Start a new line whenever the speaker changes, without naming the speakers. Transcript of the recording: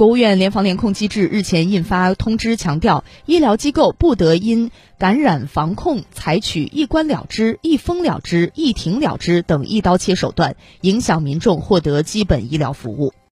国务院联防联控机制日前印发通知强调医疗机构不得因感染防控采取一关了之一封了之一停了之等一刀切手段影响民众获得基本医疗服务。